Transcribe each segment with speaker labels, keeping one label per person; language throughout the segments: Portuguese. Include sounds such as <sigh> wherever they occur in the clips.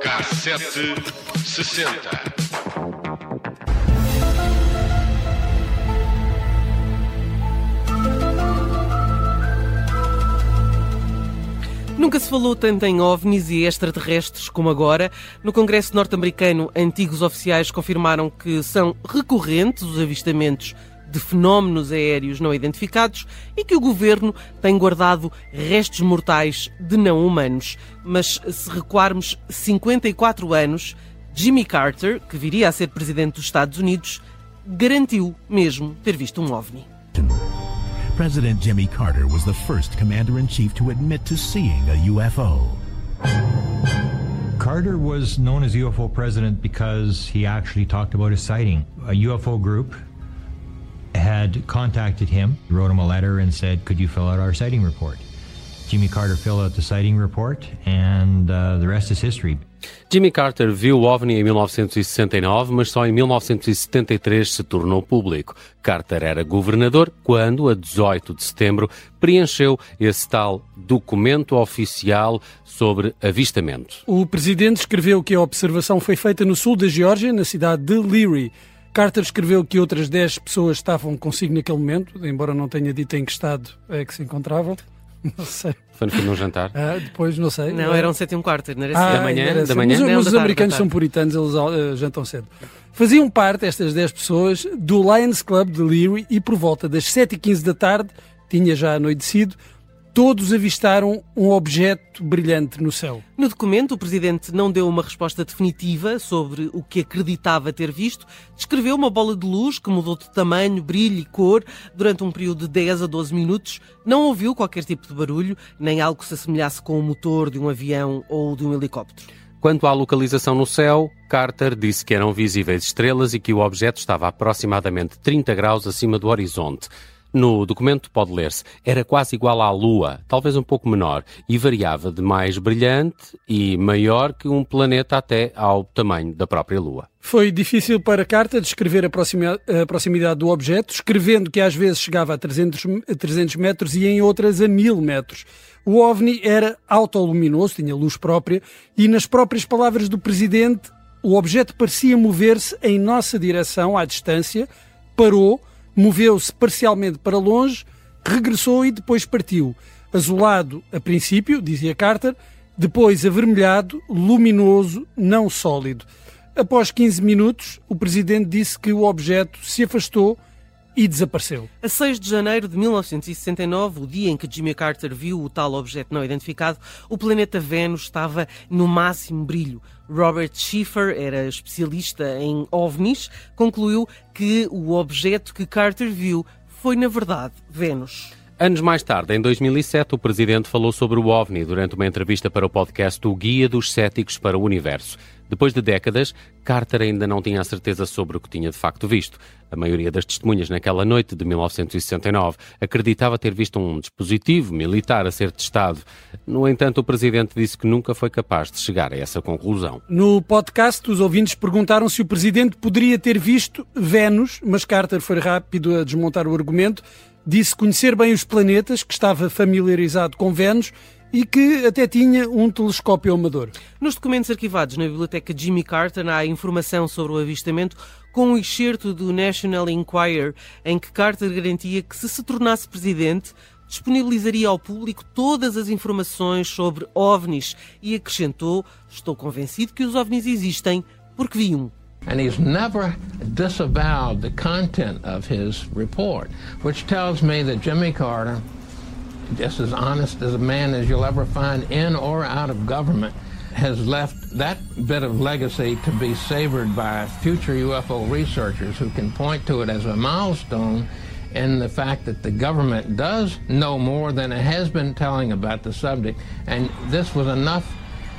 Speaker 1: Cassete 60.
Speaker 2: Nunca se falou tanto em ovnis e extraterrestres como agora. No Congresso norte-americano, antigos oficiais confirmaram que são recorrentes os avistamentos de fenómenos aéreos não identificados e que o governo tem guardado restos mortais de não humanos. Mas se recuarmos 54 anos, Jimmy Carter, que viria a ser presidente dos Estados Unidos, garantiu mesmo ter visto um ovni.
Speaker 3: President Jimmy Carter was the first commander in chief to admit to seeing a UFO.
Speaker 4: Carter was known as UFO president because he actually talked about his sighting. A UFO group had contacted him, wrote him a letter, and said, Could you fill out our sighting report? Jimmy Carter filled out the sighting report, and uh, the rest is history.
Speaker 5: Jimmy Carter viu o OVNI em 1969, mas só em 1973 se tornou público. Carter era governador quando, a 18 de setembro, preencheu esse tal documento oficial sobre avistamento.
Speaker 6: O presidente escreveu que a observação foi feita no sul da Geórgia, na cidade de Leary. Carter escreveu que outras 10 pessoas estavam consigo naquele momento, embora não tenha dito em que estado é que se encontravam. <laughs> Não sei.
Speaker 5: Foi no fim de um jantar?
Speaker 6: Ah, depois, não sei.
Speaker 2: Não, eram sete e um quarto, não era
Speaker 6: Ah,
Speaker 5: da manhã,
Speaker 6: era
Speaker 5: da manhã?
Speaker 6: Mas,
Speaker 2: Não,
Speaker 6: mas
Speaker 2: da
Speaker 6: os americanos são puritanos, eles ah, jantam cedo. Faziam parte, estas 10 pessoas, do Lions Club de Leary e por volta das 7h15 da tarde, tinha já anoitecido, todos avistaram um objeto brilhante no céu.
Speaker 2: No documento, o presidente não deu uma resposta definitiva sobre o que acreditava ter visto. Descreveu uma bola de luz que mudou de tamanho, brilho e cor durante um período de 10 a 12 minutos. Não ouviu qualquer tipo de barulho, nem algo que se assemelhasse com o motor de um avião ou de um helicóptero.
Speaker 5: Quanto à localização no céu, Carter disse que eram visíveis estrelas e que o objeto estava a aproximadamente 30 graus acima do horizonte. No documento pode ler-se, era quase igual à Lua, talvez um pouco menor, e variava de mais brilhante e maior que um planeta até ao tamanho da própria Lua.
Speaker 6: Foi difícil para Carter descrever a, proximidade do objeto, escrevendo que às vezes chegava a 300, m- a 300 metros e em outras a 1000 metros. O OVNI era autoluminoso, tinha luz própria, e nas próprias palavras do presidente, o objeto parecia mover-se em nossa direção, à distância, parou, moveu-se parcialmente para longe, regressou e depois partiu. Azulado a princípio, dizia Carter, depois avermelhado, luminoso, não sólido. Após 15 minutos, o presidente disse que o objeto se afastou e desapareceu.
Speaker 2: A 6 de janeiro de 1969, o dia em que Jimmy Carter viu o tal objeto não identificado, o planeta Vênus estava no máximo brilho. Robert Schiffer era especialista em ovnis, concluiu que o objeto que Carter viu foi, na verdade, Vênus.
Speaker 5: Anos mais tarde, em 2007, o presidente falou sobre o OVNI durante uma entrevista para o podcast O Guia dos Céticos para o Universo. Depois de décadas, Carter ainda não tinha a certeza sobre o que tinha de facto visto. A maioria das testemunhas naquela noite de 1969 acreditava ter visto um dispositivo militar a ser testado. No entanto, o presidente disse que nunca foi capaz de chegar a essa conclusão.
Speaker 6: No podcast, os ouvintes perguntaram se o presidente poderia ter visto Vênus, mas Carter foi rápido a desmontar o argumento. Disse conhecer bem os planetas, que estava familiarizado com Vênus e que até tinha um telescópio amador.
Speaker 2: Nos documentos arquivados na biblioteca Jimmy Carter há informação sobre o avistamento com um excerto do National Enquirer em que Carter garantia que se se tornasse presidente disponibilizaria ao público todas as informações sobre ovnis e acrescentou: "Estou convencido que os ovnis existem porque vi um".
Speaker 7: And he's never disavowed the content of his report, which tells me that Jimmy Carter, just as honest as a man as you'll ever find in or out of government, has left that bit of legacy to be savored by future UFO researchers who can point to it as a milestone in the fact that the government does know more than it has been telling about the subject. And this was enough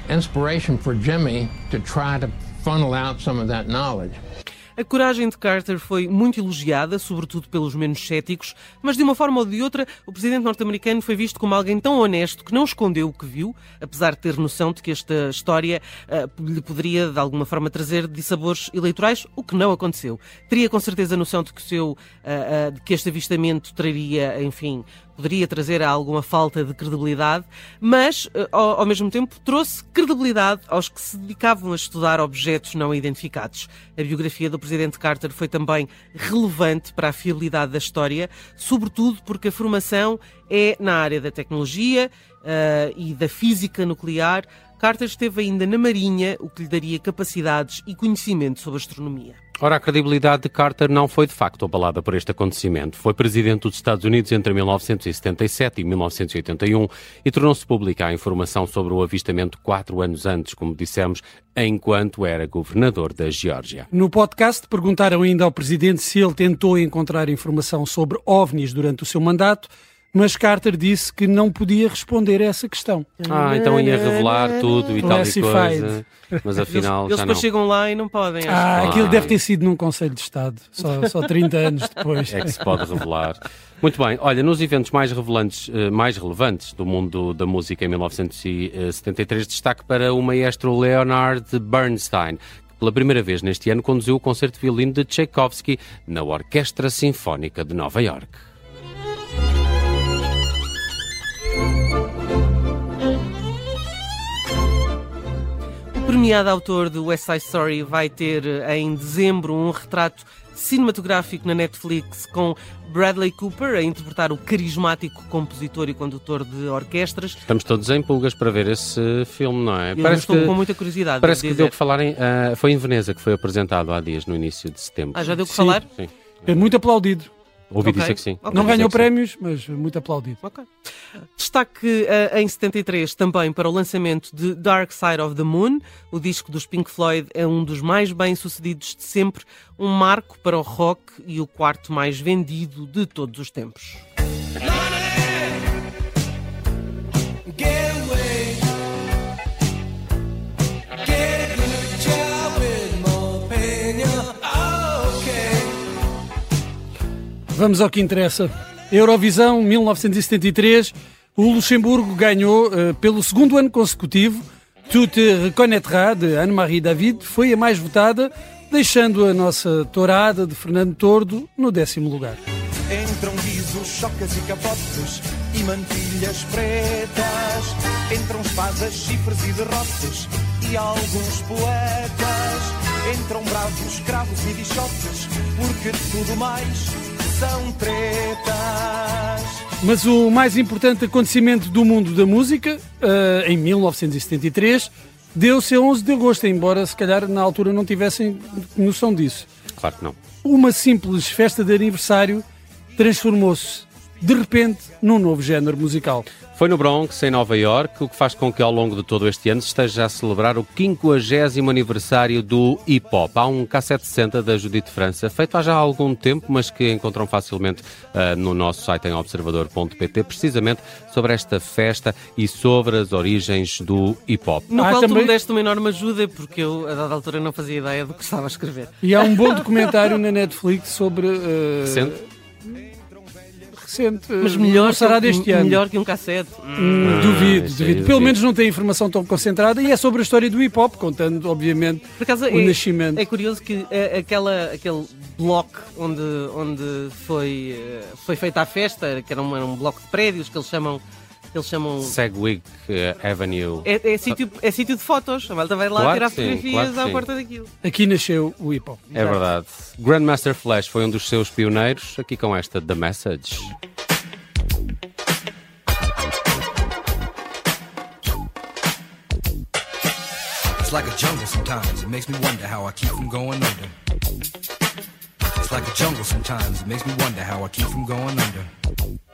Speaker 7: inspiration for Jimmy to try to funnel out some of that knowledge.
Speaker 2: A coragem de Carter foi muito elogiada, sobretudo pelos menos céticos, mas de uma forma ou de outra, o presidente norte-americano foi visto como alguém tão honesto que não escondeu o que viu, apesar de ter noção de que esta história uh, lhe poderia, de alguma forma, trazer dissabores eleitorais, o que não aconteceu. Teria com certeza noção de que, seu, uh, uh, de que este avistamento traria, enfim, poderia trazer alguma falta de credibilidade, mas, eh, ao, ao, mesmo tempo, trouxe credibilidade aos que se dedicavam a estudar objetos não identificados. A biografia do presidente Carter foi também relevante para a fiabilidade da história, sobretudo porque a formação é na área da tecnologia uh, e da física nuclear. Carter esteve ainda na Marinha, o que lhe daria capacidades e conhecimento sobre astronomia.
Speaker 5: Ora, a credibilidade de Carter não foi de facto abalada por este acontecimento. Foi presidente dos Estados Unidos entre 1977 e 1981 e tornou-se pública a informação sobre o avistamento quatro anos antes, como dissemos, enquanto era governador da Geórgia.
Speaker 6: No podcast perguntaram ainda ao presidente se ele tentou encontrar informação sobre OVNIs durante o seu mandato mas Carter disse que não podia responder a essa questão.
Speaker 5: Ah, então ia revelar tudo e tal e coisa. Mas afinal
Speaker 2: eles, eles
Speaker 5: já
Speaker 2: não. chegam lá e não podem.
Speaker 6: Ah, ah, aquilo deve ter sido num Conselho de Estado, só, só 30 anos depois.
Speaker 5: É que se pode revelar. Muito bem, olha, nos eventos mais, revelantes, eh, mais relevantes do mundo da música em 1973, destaque para o maestro Leonard Bernstein, que pela primeira vez neste ano conduziu o concerto de violino de Tchaikovsky na Orquestra Sinfónica de Nova York.
Speaker 2: Premiado autor de West Side Story vai ter eh, em dezembro um retrato cinematográfico na Netflix com Bradley Cooper a interpretar o carismático compositor e condutor de orquestras.
Speaker 5: Estamos todos em pulgas para ver esse filme, não é?
Speaker 2: Eu parece estou que, com muita curiosidade.
Speaker 5: Parece que deu que falar em, uh, foi em Veneza que foi apresentado há dias, no início de setembro.
Speaker 2: Ah, já deu que falar?
Speaker 5: Sim.
Speaker 6: É muito aplaudido.
Speaker 5: Ouvi okay. dizer que sim.
Speaker 6: Okay. Não ganhou prémios, mas muito aplaudido.
Speaker 2: Okay. Destaque uh, em 73 também para o lançamento de Dark Side of the Moon. O disco dos Pink Floyd é um dos mais bem-sucedidos de sempre, um marco para o rock e o quarto mais vendido de todos os tempos.
Speaker 6: Vamos ao que interessa. Eurovisão 1973, o Luxemburgo ganhou uh, pelo segundo ano consecutivo. Tu te reconnaîtras, de Anne-Marie David, foi a mais votada, deixando a nossa tourada de Fernando Tordo no décimo lugar. Entram guizos, chocas e capotes e mantilhas pretas. Entram espadas, chifres e derrotes e alguns poetas. Entram bravos, cravos e bichotes, porque tudo mais são tretas. Mas o mais importante acontecimento do mundo da música, uh, em 1973, deu-se a 11 de agosto, embora se calhar na altura não tivessem noção disso.
Speaker 5: Claro que não.
Speaker 6: Uma simples festa de aniversário transformou-se, de repente, num novo género musical.
Speaker 5: Foi no Bronx, em Nova York, o que faz com que ao longo de todo este ano se esteja a celebrar o 50 aniversário do hip hop. Há um K760 da Judite França, feito há já algum tempo, mas que encontram facilmente uh, no nosso site em observador.pt, precisamente sobre esta festa e sobre as origens do hip hop.
Speaker 2: No ah, qual também... tu me deste uma enorme ajuda, porque eu, a dada altura, não fazia ideia do que estava a escrever.
Speaker 6: E há um bom documentário na Netflix sobre. Uh...
Speaker 5: Recente?
Speaker 6: Recente.
Speaker 2: Mas melhor será deste ano. Melhor que um cassete.
Speaker 6: Hum, ah, duvido, duvido. Pelo menos não tem informação tão concentrada e é sobre a história do hip hop, contando, obviamente, acaso, o
Speaker 2: é,
Speaker 6: nascimento.
Speaker 2: É curioso que é, aquela, aquele bloco onde, onde foi, eh, foi feita a festa, que era um, era um bloco de prédios que eles chamam eles chamam.
Speaker 5: Segwig uh, Avenue.
Speaker 2: É, é, sítio, é sítio de fotos. A malta vai lá claro tirar sim, fotografias claro à porta daquilo.
Speaker 6: Aqui nasceu o hip hop.
Speaker 5: É verdade. Grandmaster Flash foi um dos seus pioneiros, aqui com esta The Message. It's like a jungle sometimes. It makes me wonder how I keep from going under. It's like a jungle sometimes. It makes me wonder how I keep from going under.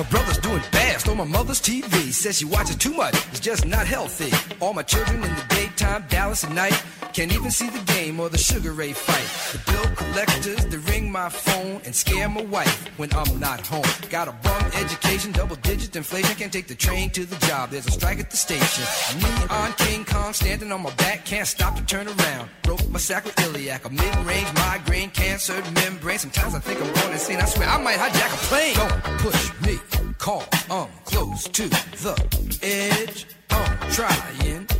Speaker 5: My brother's doing fast on my mother's TV. Says she watches too much, it's just not healthy. All my children in the daytime
Speaker 8: Primetime Dallas at night. Can't even see the game or the Sugar Ray fight. The bill collectors, they ring my phone and scare my wife when I'm not home. Got a bum education, double digit inflation. Can't take the train to the job. There's a strike at the station. Me on King Kong standing on my back. Can't stop to turn around. Broke my sacroiliac. A mid-range migraine, cancer membrane. Sometimes I think I'm going insane. I swear I might hijack a plane. Don't push me. Call. I'm close to the edge. I'm trying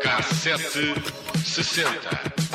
Speaker 1: Cassete 60.